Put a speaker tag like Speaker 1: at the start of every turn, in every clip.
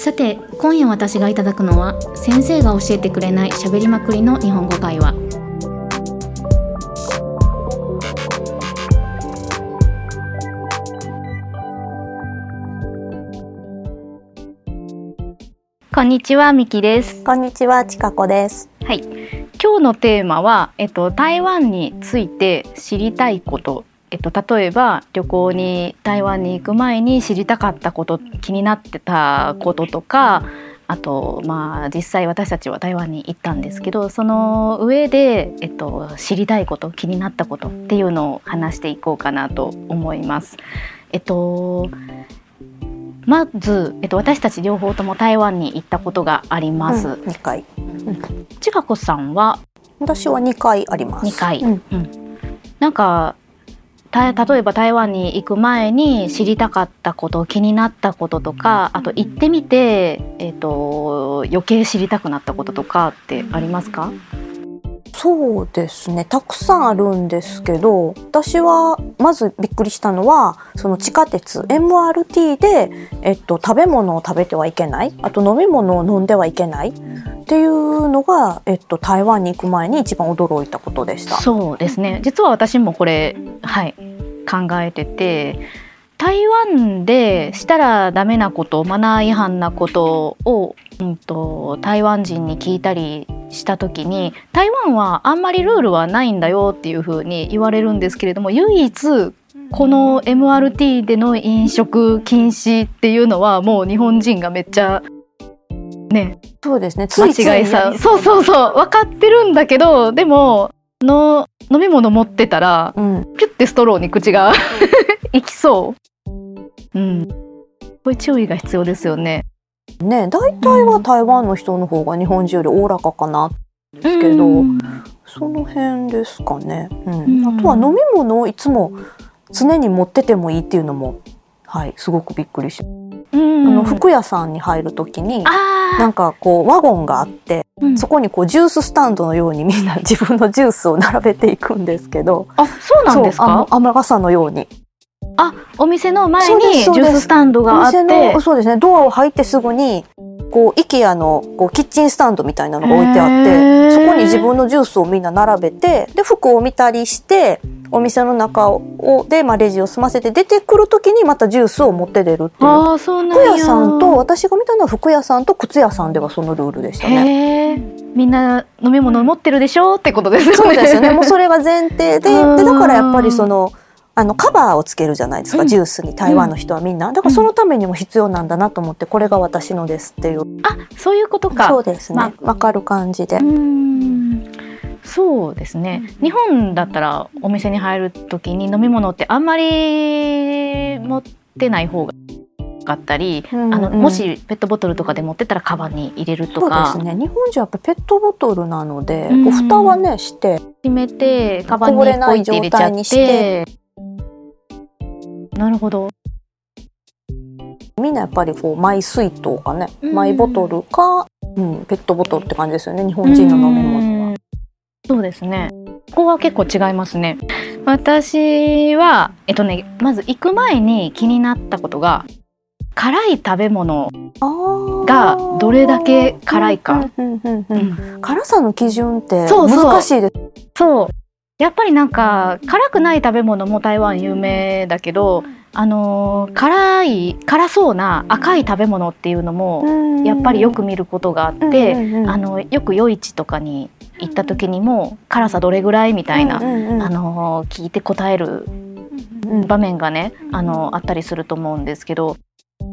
Speaker 1: さて今夜私がいただくのは先生が教えてくれない喋りまくりの日本語会話。こんにちはみきです。
Speaker 2: こんにちは、ちかこです。
Speaker 1: はい。今日のテーマはえっと台湾について知りたいことえっと、例えば旅行に台湾に行く前に知りたかったこと気になってたこととかあとまあ実際私たちは台湾に行ったんですけどその上で、えっと、知りたいこと気になったことっていうのを話していこうかなと思います。えっとまず、えっと、私たち両方とも台湾に行ったことがあります。
Speaker 2: うん、2回。
Speaker 1: ちかこさんは？
Speaker 2: 私は2回あります。
Speaker 1: 2回、
Speaker 2: うん
Speaker 1: うんなんかた例えば台湾に行く前に知りたかったこと気になったこととかあと行ってみて、えー、と余計知りたくなったこととかってありますか？
Speaker 2: そうですね。たくさんあるんですけど、私はまずびっくりしたのは、その地下鉄 MRT で、えっと、食べ物を食べてはいけない、あと飲み物を飲んではいけないっていうのが、えっと、台湾に行く前に一番驚いたことでした。
Speaker 1: そうですね実は私もこれ、はい、考えてて台湾でしたらダメなことマナー違反なことを、うん、と台湾人に聞いたりした時に台湾はあんまりルールはないんだよっていうふうに言われるんですけれども唯一この MRT での飲食禁止っていうのはもう日本人がめっちゃね
Speaker 2: そうですね。ついつい
Speaker 1: 間違いさそうそうそう分かってるんだけどでもの飲み物持ってたら
Speaker 2: うん。
Speaker 1: ピュッてストローに口が いきそう。うん。これ注意が必要ですよね。
Speaker 2: ね、大体は台湾の人の方が日本人よりおおらかかな。
Speaker 1: です
Speaker 2: けどその辺ですかね。うん。
Speaker 1: うん。
Speaker 2: あとは飲み物をいつも常に持っててもいいっていうのも、はい、すごくびっくりし、
Speaker 1: うん、
Speaker 2: あの服屋さんに入るときに、
Speaker 1: あ
Speaker 2: なんかこうワゴンがあって、
Speaker 1: ー
Speaker 2: そこにこうジューススタンドのようにみんな自分のジュースを並べていくんですけど、
Speaker 1: あそうなんですか？
Speaker 2: 雨傘のように。
Speaker 1: あお店の前にジューススタンド
Speaker 2: お
Speaker 1: があって
Speaker 2: そうですねドアを入ってすぐにこう IKEA のこうキッチンスタンドみたいなのが置いてあってそこに自分のジュースをみんな並べてで服を見たりしてお店の中をで、まあ、レジを済ませて出てくる時にまたジュースを持って出るっていう。
Speaker 1: ああそうなんや
Speaker 2: 服屋さんと私が見たのは服屋さんと靴屋さんではそのルールでしたね。
Speaker 1: みんな飲み物持ってるでしょ？ってことですよね。
Speaker 2: そうですよね。もうそれが前提で、
Speaker 1: うん
Speaker 2: でだからやっぱりその。あのカバーをつけるじゃないですか、
Speaker 1: うん。
Speaker 2: ジュースに台湾の人はみんな。だからそのためにも必要なんだなと思ってこれが私のですっていう。
Speaker 1: あそういうことか。
Speaker 2: そうです
Speaker 1: ま
Speaker 2: ねわ、かる感じで。
Speaker 1: そうですね。日本だったらお店に入る時に飲み物ってあんまり持ってない方がかったり、
Speaker 2: うんうん。
Speaker 1: あのもしペットボトルとかで持ってたらカバンに入れると
Speaker 2: そうで
Speaker 1: か
Speaker 2: すね。日本人はやっぱペットボトルなので、
Speaker 1: うん。
Speaker 2: こう蓋はねして
Speaker 1: 閉めてカバンに
Speaker 2: こぼれない
Speaker 1: ポイって入れちゃっ
Speaker 2: 状態にして
Speaker 1: てなるほど。
Speaker 2: みんなやっぱりこうマイ水筒かね、
Speaker 1: うん。
Speaker 2: マイボトルか、うん、ペットボトルって感じですよね日本人の飲み物は。
Speaker 1: うん。そうですね。ここは結構違いますね。私はえっとねまず行く前に気になったことが辛い食べ物がどれだけ辛いか、
Speaker 2: うんうんうんうん
Speaker 1: うん。
Speaker 2: 辛さの基準って難しいです。
Speaker 1: そうやっぱりなんか辛くない食べ物も台湾有名だけどあのー辛い辛そうな赤い食べ物っていうのもやっぱりよく見ることがあって、あのよく夜市とかに行った時にも辛さどれぐらいみたいな、あのー聞いて答える
Speaker 2: うん。
Speaker 1: 場面がねあのあったりすると思うんですけど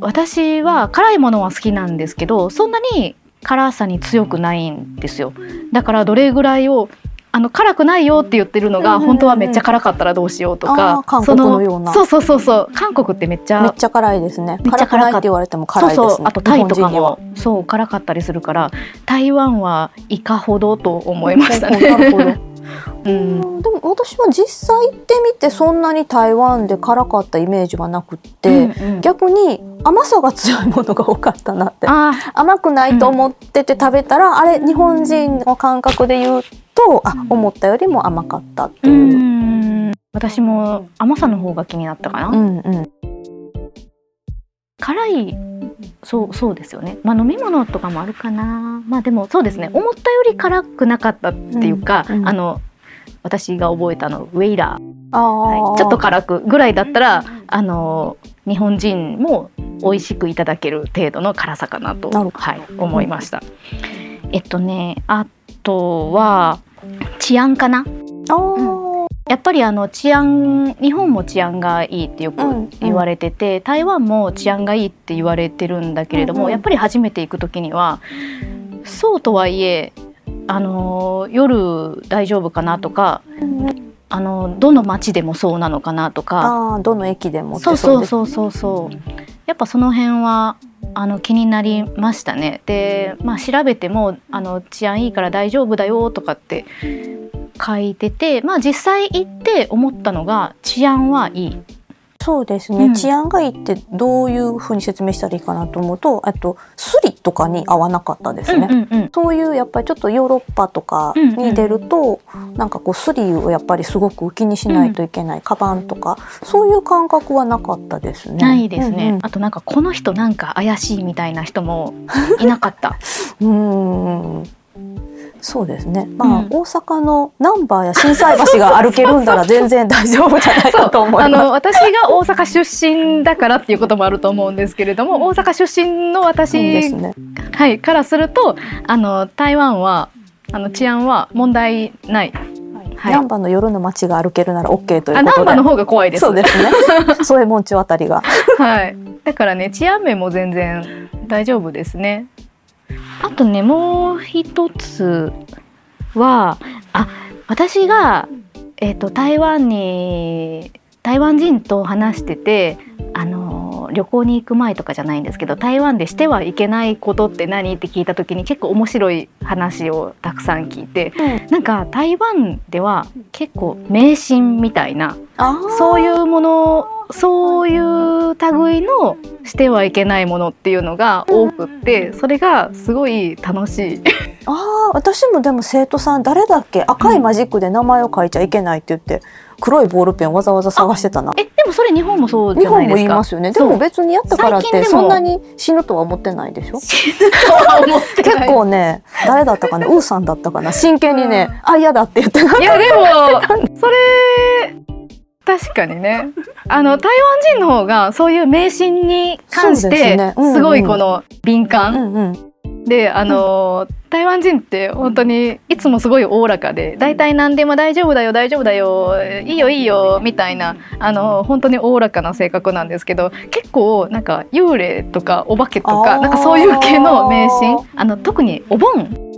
Speaker 1: 私は辛いものは好きなんですけどそんなに辛さに強くないんですよ。だからどれぐらいをあの辛くないよって言ってるのが、本当はめっちゃ辛かったらどうしようと
Speaker 2: あ
Speaker 1: か
Speaker 2: ー韓国のような
Speaker 1: そのそうそうそうそう韓国ってめっちゃ
Speaker 2: めっちゃ辛いですね。
Speaker 1: めっちゃ辛かった
Speaker 2: 辛くないって言われても辛いですね。
Speaker 1: そうそうあとタイとかもそう辛かったりするから台湾はいかほどと思いました。ね。うん。
Speaker 2: でも私は実際行ってみてそんなに台湾で辛かったイメージはなくって、
Speaker 1: うんうん。
Speaker 2: 逆に甘さが強いものが多かったなって。
Speaker 1: あ
Speaker 2: 甘くないと思ってて食べたら、あれ日本人の感覚で言うとあ思ったよりも甘かったって
Speaker 1: う。
Speaker 2: いう。
Speaker 1: ん。私も甘さの方が気になったかな。
Speaker 2: うんうん。
Speaker 1: 辛いそうそうですよね。まあ飲み物とかもあるかな。まあでもそうですね。思ったより辛くなかったっていうか、
Speaker 2: うんうん
Speaker 1: あの私が覚えたのウェイラー、
Speaker 2: あ
Speaker 1: はい、ちょっと辛くぐらいだったらあの日本人も美味しくいただける程度の辛さかなとはい思いました。えっとねあとは治安かな。
Speaker 2: あー
Speaker 1: やっぱりあの治安日本も治安がいいってよく
Speaker 2: うんうん。
Speaker 1: 言われてて、台湾も治安がいいって言われてるんだけれども、
Speaker 2: うん。うん
Speaker 1: やっぱり初めて行く時にはそうとはいえあの夜大丈夫かなとかあのどの町でもそうなのかなとか。
Speaker 2: あーどの駅でも
Speaker 1: そうそうそうそうそう。やっぱその辺はあの気になりましたね。で、まあ、調べてもあの治安いいから大丈夫だよとかって書いてて、まあ、実際行って思ったのが治安はいい。
Speaker 2: そうですね、
Speaker 1: うん。
Speaker 2: 治安がいいってどういうふうに説明したらいいかなと思うとあとスリとかに合わなかったですね、
Speaker 1: うんうんうん。
Speaker 2: そういうやっぱりちょっとヨーロッパとかに出ると、なんかこうスリをやっぱりすごく気にしないといけない、カバンとか。そういう感覚はなかったですね。
Speaker 1: ないですね、
Speaker 2: うん
Speaker 1: あとなんかこの人なんか怪しいみたいな人もいなかった。
Speaker 2: うんうんそうですね。まあ、
Speaker 1: うん
Speaker 2: 大阪のナンバーや心斎橋が歩けるんなら全然大丈夫じゃないかと思い
Speaker 1: あ
Speaker 2: ます。
Speaker 1: の私が大阪出身だからっていうこともあると思うんですけれども大阪出身の私、
Speaker 2: すね。
Speaker 1: はい、からするとあの台湾はあの治安は問題ない。はい、
Speaker 2: ナンバーの夜の街が歩けるなら OK という
Speaker 1: あ
Speaker 2: ことで。
Speaker 1: ナンバーの方が怖いです。
Speaker 2: そうですね。添えもんちあたりが。
Speaker 1: はい。だからね治安面も全然大丈夫ですね。あとねもう一つはあ私がえっ、と台湾に台湾人と話しててあの旅行に行く前とかじゃないんですけど台湾でしてはいけないことって何って聞いた時に結構面白い話をたくさん聞いてなんか台湾では結構迷信みたいな
Speaker 2: あ
Speaker 1: そういうものそういう類のしてはいけないものっていうのが多くってそれがすごい楽しい。
Speaker 2: ああ、私もでも生徒さん誰だっけ？赤いマジックで名前を書いちゃいけないって言って黒いボールペンわざわざ探してたな。
Speaker 1: えでもそれ日本もそうじ
Speaker 2: 日本も
Speaker 1: ゃないですか？
Speaker 2: 言いますよね。でも別にやったからってそんなに死ぬとは思ってないでしょ？
Speaker 1: 死ぬとは思って
Speaker 2: 結
Speaker 1: ない。
Speaker 2: 構ね、誰だったかな、ウーさんだったかな、真剣にね、あ、嫌だって言ってない
Speaker 1: やでもそれ確かにね。あの台湾人の方がそういう迷信に関してすごいこの敏感。であの、台湾人って本当にいつもすごいおおらかで大体何でも大丈夫だよ大丈夫だよいいよいいよみたいなあの本当におおらかな性格なんですけど結構なんか幽霊とかお化けとかなんかそういう系の迷信。あの特にお盆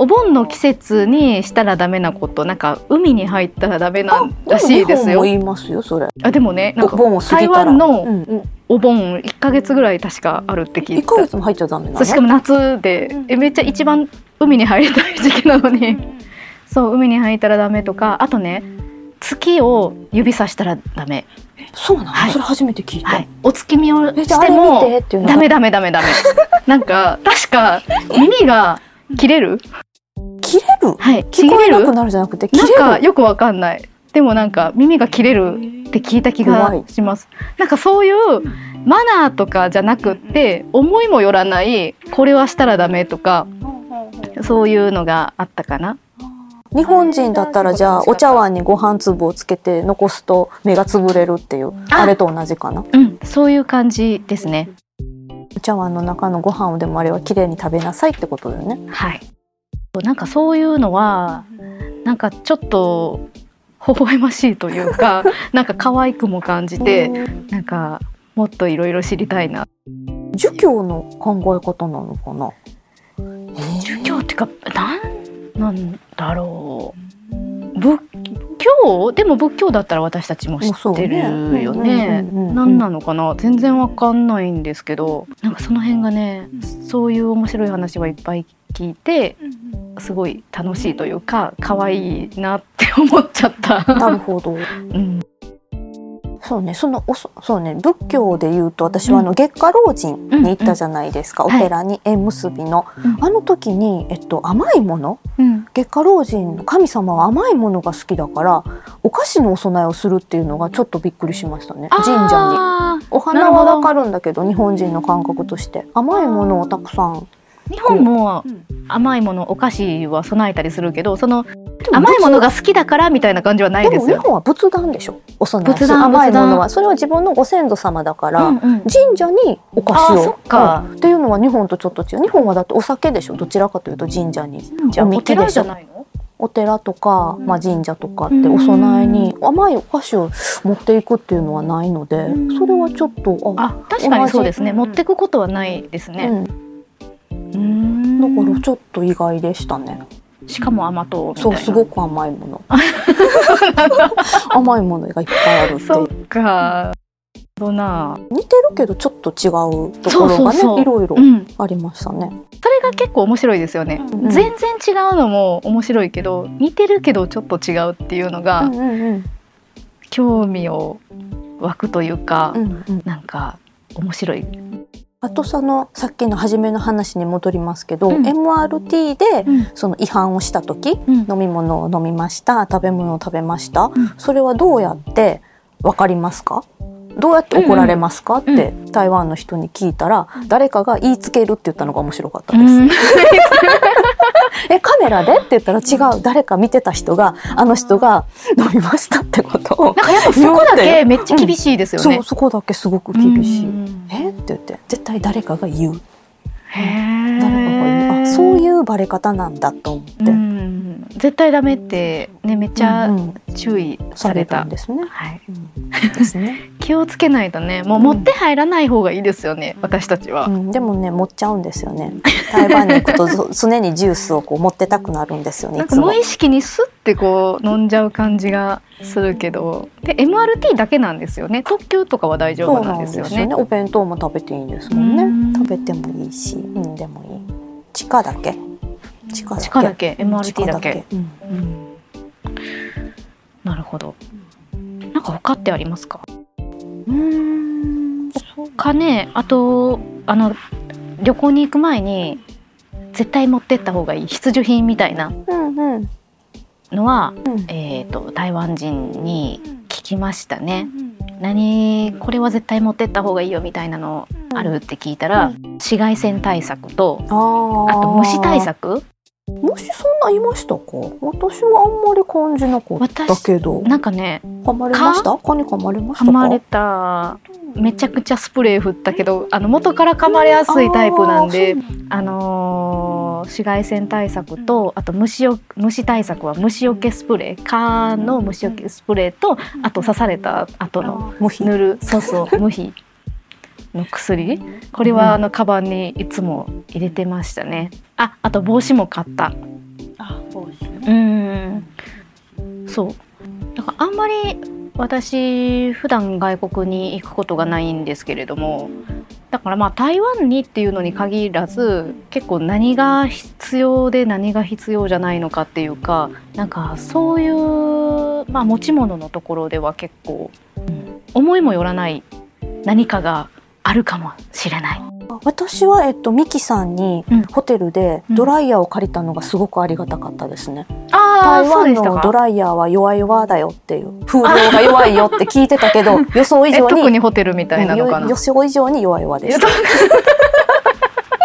Speaker 1: お盆の季節にしたらダメなことなんか海に入ったらダメなんらしいですよ。
Speaker 2: 日本も。言いますよ、それ。
Speaker 1: あでもねなんか台。湾の
Speaker 2: うん
Speaker 1: おお盆1ヶ月ぐらい確かあるって聞い
Speaker 2: 1
Speaker 1: た
Speaker 2: も入っちゃダメな
Speaker 1: しかも夏でえめっちゃ一番海に入りたい時期なのに。そう海に入ったらダメとかあとね月を指さしたらダメ、
Speaker 2: そうなの、
Speaker 1: はい。
Speaker 2: それ初めて聞いた。
Speaker 1: はい、お月見をしてもダメダメダメダメ。なんか確か耳が切れる？
Speaker 2: 切れる？
Speaker 1: はい。
Speaker 2: 聞こえな
Speaker 1: 切れる？
Speaker 2: くなるじゃなくて、切
Speaker 1: なん
Speaker 2: れる
Speaker 1: かよくわかんない。でもなんか耳が切れるって聞いた気がします。なんかそういうマナーとかじゃなくって思いもよらないこれはしたらダメとかそういうのがあったかな。
Speaker 2: 日本人だったらじゃあお茶碗にご飯粒をつけて残すと目が潰れるっていう
Speaker 1: あ
Speaker 2: あれと同じかな？
Speaker 1: うん。そういう感じですね。
Speaker 2: お茶碗の中のご飯をでもあれはきれいに食べなさいってことだよね。
Speaker 1: はいなんかそういうのはなんかちょっと微笑ましいというか なんか可愛くも感じてなんかもっといろいろ知りたいな。
Speaker 2: 儒教の考え方なのかな？
Speaker 1: 儒教っていうかなんなんだろう。仏教？でも仏教だったら私たちも知ってるよね。何なのかな？全然わかんないんですけどなんかその辺がねそういう面白い話はいっぱい聞いてすごい楽しいというか可愛いなって思っちゃった。
Speaker 2: なるほど。
Speaker 1: うん、
Speaker 2: そうね、そのおそそうね、仏教で言うと私はあの月下老人に行ったじゃないですか、
Speaker 1: うん。
Speaker 2: お寺に縁結びの、
Speaker 1: うん。
Speaker 2: あの時にえっと甘いもの、
Speaker 1: うん。
Speaker 2: 月下老人の神様は甘いものが好きだからお菓子のお供えをするっていうのがちょっとびっくりしましたね。神社に。お花はわかるんだけど日本人の感覚として。甘いものをたくさん。
Speaker 1: 日本も甘いものお菓子は備えたりするけどその甘いものが好きだからみたいな感じはない
Speaker 2: で
Speaker 1: ですよ。
Speaker 2: も日本は仏壇でしょ？お供えする。
Speaker 1: 仏壇
Speaker 2: 甘いものはそれは自分のご先祖様だから、
Speaker 1: うんうん。
Speaker 2: 神社にお菓子を。
Speaker 1: か。
Speaker 2: うん。っていうのは日本とちょっと違う。日本はだってお酒でしょ？どちらかというと神社に。
Speaker 1: じゃあお寺じゃないの？
Speaker 2: お寺とか、
Speaker 1: うん。
Speaker 2: まあ、神社とかって
Speaker 1: うん。
Speaker 2: お供えに甘いお菓子を持っていくっていうのはないので
Speaker 1: うん。
Speaker 2: それはちょっとあ
Speaker 1: あ確かにそうですね。持ってくことはないですね。
Speaker 2: うん、
Speaker 1: うん
Speaker 2: だからちょっと意外でしたね。
Speaker 1: しかも甘党。
Speaker 2: そうすごく甘いもの 甘いものがいっぱいあるって
Speaker 1: そっか。どな。
Speaker 2: 似てるけどちょっと違うところがねいろいろ
Speaker 1: うん。
Speaker 2: ありましたね。
Speaker 1: それが結構面白いですよね。
Speaker 2: うん
Speaker 1: 全然違うのも面白いけど似てるけどちょっと違うっていうのが
Speaker 2: うんうんうん
Speaker 1: 興味を湧くというか、
Speaker 2: うんうん
Speaker 1: なんか面白い。
Speaker 2: あとそのさっきの初めの話に戻りますけど、
Speaker 1: うん。
Speaker 2: MRT で
Speaker 1: うん。
Speaker 2: その違反をした時
Speaker 1: うん。
Speaker 2: 飲み物を飲みました食べ物を食べました、
Speaker 1: ん。
Speaker 2: それはどうやってわかりますか？どうやって怒られますか、
Speaker 1: うん。
Speaker 2: って台湾の人に聞いたら、誰かが言いつけるって言ったのが面白かったです。
Speaker 1: う ん
Speaker 2: えカメラで？って言ったら違う。誰か見てた人があの人が飲みましたってことを
Speaker 1: なんかやっぱそこだけめっちゃ厳しいですよね。
Speaker 2: そう。そこだけすごく厳しい。
Speaker 1: うん。
Speaker 2: え？って言って。絶対誰かが言う。誰かが言う。あそういうバレ方なんだと思って、
Speaker 1: うん絶対ダメってねめっちゃ
Speaker 2: うんうん。
Speaker 1: 注意さ
Speaker 2: され
Speaker 1: れた。
Speaker 2: たんですね。
Speaker 1: はい。
Speaker 2: うん。ですね、
Speaker 1: 気をつけないとねもう
Speaker 2: うん
Speaker 1: 持って入らない方がいいですよね、私たちは。
Speaker 2: うん、でもね持っちゃうんですよね。台湾に行くとぞ常にジュースをこう持ってたくなるんですよね
Speaker 1: 無意識にスッてこう飲んじゃう感じがするけどで MRT だけなんですよね。特急とかは大丈夫なんですよね。
Speaker 2: お弁当も食べていいんですもんね。
Speaker 1: うん。
Speaker 2: 食べてもいいしうんでもいい。地下だけ地下だけ
Speaker 1: ？MRT だけ？
Speaker 2: うん
Speaker 1: うん。なるほど。なんか他ってありますか？
Speaker 2: うーん。
Speaker 1: かねあとあの旅行に行く前に絶対持ってった方がいい。必需品みたいな。
Speaker 2: うんうん
Speaker 1: のは、
Speaker 2: うん。
Speaker 1: えー、と台湾人に聞きましたね。何？これは絶対持ってった方がいいよみたいなのあるって聞いたら、
Speaker 2: う
Speaker 1: 紫外線対策と
Speaker 2: あ
Speaker 1: と虫対策
Speaker 2: 虫そんないましたか？私はあんまり感じなかったけど。
Speaker 1: なんかね
Speaker 2: 噛まれました？蚊？に噛まれました
Speaker 1: まれた。めちゃくちゃスプレー振ったけどあの元から噛まれやすいタイプなんであのー紫外線対策とあと虫よ虫対策は虫除けスプレー。蚊の虫除けスプレーとあと刺された後の塗る。そうそう無比の薬？これはあのカバンにいつも入れてましたね。ああと帽子も買った。うん。そう。だからあんまり私普段外国に行くことがないんですけれどもだからまあ台湾にっていうのに限らず結構何が必要で何が必要じゃないのかっていうかなんかそういう、まあ、持ち物のところでは結構、うん思いもよらない何かがあるかもしれない。
Speaker 2: 私は、えっと、ミキさんに
Speaker 1: うん
Speaker 2: ホテルでドライヤーを借りたのがすごくありがたかったですね。
Speaker 1: ああ
Speaker 2: 台湾。のドライヤーは弱々だよっていう風量が弱いよって聞いてたけど 予想以
Speaker 1: え
Speaker 2: 上に
Speaker 1: 特にホテルみたいなのかな？
Speaker 2: うん予想以上に弱
Speaker 1: いや
Speaker 2: した。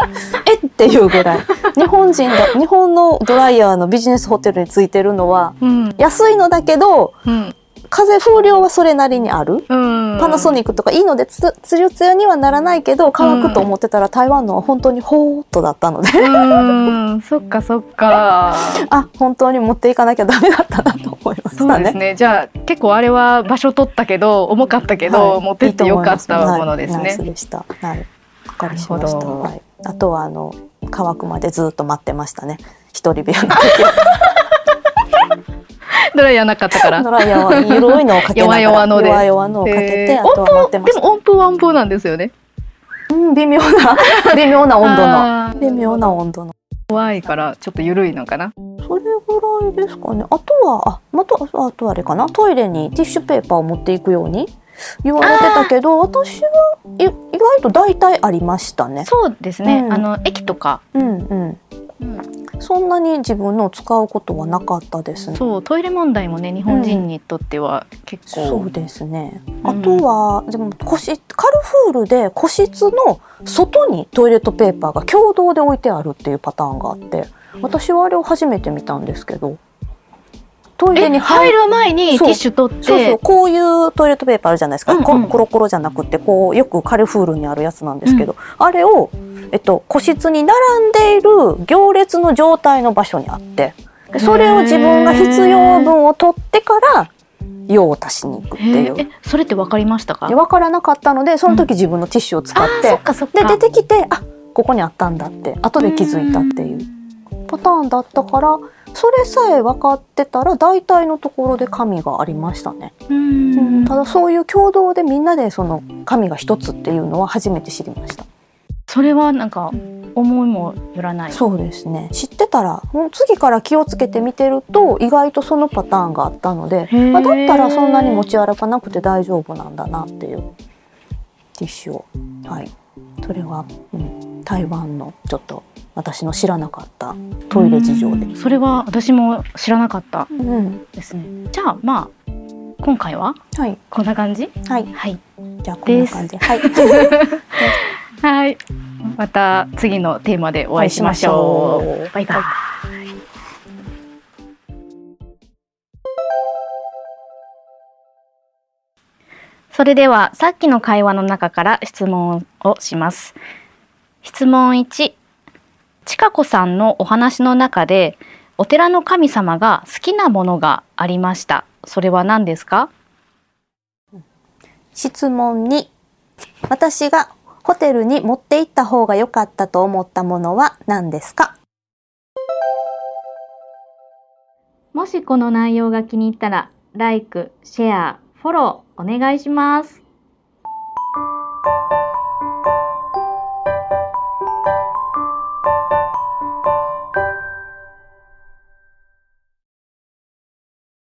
Speaker 2: えっていうぐらい日本人だ日本のドライヤーのビジネスホテルについてるのは
Speaker 1: うん
Speaker 2: 安いのだけど
Speaker 1: うん
Speaker 2: 風風量はそれなりにある。
Speaker 1: うん、
Speaker 2: パナソニックとかいいのでつつるつるにはならないけど乾くと思ってたら台湾のは本当にほーっとだったので
Speaker 1: うんそっかそっか。
Speaker 2: あ本当に持っていかなきゃダメだったなと思いましたね。
Speaker 1: そうですね。じゃあ結構あれは場所取ったけど重かったけど、
Speaker 2: はい
Speaker 1: 持ってってよかったものです
Speaker 2: はいナイス。でした。はい。かりしました。はい。あとはあの乾くまでずっと待ってましたね。一人部屋の時
Speaker 1: ドライヤーなかったから。
Speaker 2: ドライヤーは緩いのをかけながら
Speaker 1: 弱々ので
Speaker 2: 弱々のをかけて、
Speaker 1: えー
Speaker 2: あとは待ってました。
Speaker 1: でも音符は音符なんですよね。
Speaker 2: うん微妙な 微妙な温度の微妙な温度の。
Speaker 1: 怖いからちょっと緩いのかな。
Speaker 2: それぐらいですかね。あとはあまたあとあれかな？トイレにティッシュペーパーを持っていくように言われてたけど、私はい意外と大体ありましたね。
Speaker 1: そうですね、
Speaker 2: うん
Speaker 1: あの駅とか、
Speaker 2: うんうん。そんなに自分の使うことはなかったですね。
Speaker 1: そうトイレ問題もね日本人にとっては結構、
Speaker 2: そうですね。
Speaker 1: うん
Speaker 2: あとは、でも個室カルフールで個室の外にトイレットペーパーが共同で置いてあるっていうパターンがあって、私はあれを初めて見たんですけど、トイレ
Speaker 1: え
Speaker 2: に
Speaker 1: 入る前にティッシュ取って。
Speaker 2: そうそうこういうトイレットペーパーあるじゃないですか、
Speaker 1: うんうん。
Speaker 2: コロコロじゃなくてこうよくカルフールにあるやつなんですけど、あれを、えっと、個室に並んでいる行列の状態の場所にあってでそれを自分が必要分を取ってから用を足しに行くっていう。
Speaker 1: それって分かりましたか？
Speaker 2: で分からなかったのでその時自分のティッシュを使って、
Speaker 1: そっかそっか。
Speaker 2: で出てきてあここにあったんだって後で気づいたっていう。パターンだったからそれさえ分かってたら大体のところで紙がありましたね。
Speaker 1: う
Speaker 2: うん。
Speaker 1: ん
Speaker 2: ただそういう共同でみんなでその紙が一つっていうのは初めて知りました。
Speaker 1: それはなんか思いもよらない。
Speaker 2: そうですね。知ってたらもう次から気をつけて見てると意外とそのパターンがあったので、まあ、だったらそんなに持ち歩かなくて大丈夫なんだなっていう。ティッシュを。はい。それは、うん、台湾のちょっと私の知らなかったトイレ事情で。
Speaker 1: それは私も知らなかった
Speaker 2: うん、
Speaker 1: ですね。じゃあまあ今回は
Speaker 2: はい。
Speaker 1: こんな感じ？
Speaker 2: はい。
Speaker 1: はい。
Speaker 2: じゃあこんな感じ。ではい。
Speaker 1: はい。また次のテーマでお会いしましょ
Speaker 2: お会い
Speaker 1: バイバイ。それではさっきの会話の中から質問をします。質問1ちかこさんのお話の中でお寺の神様が好きなものがありました。それは何ですか？
Speaker 2: 質問2私がホテルに持って行った方が良かったと思ったものは何ですか？
Speaker 1: もしこの内容が気に入ったら、LIKE、シェア、フォローお願いします。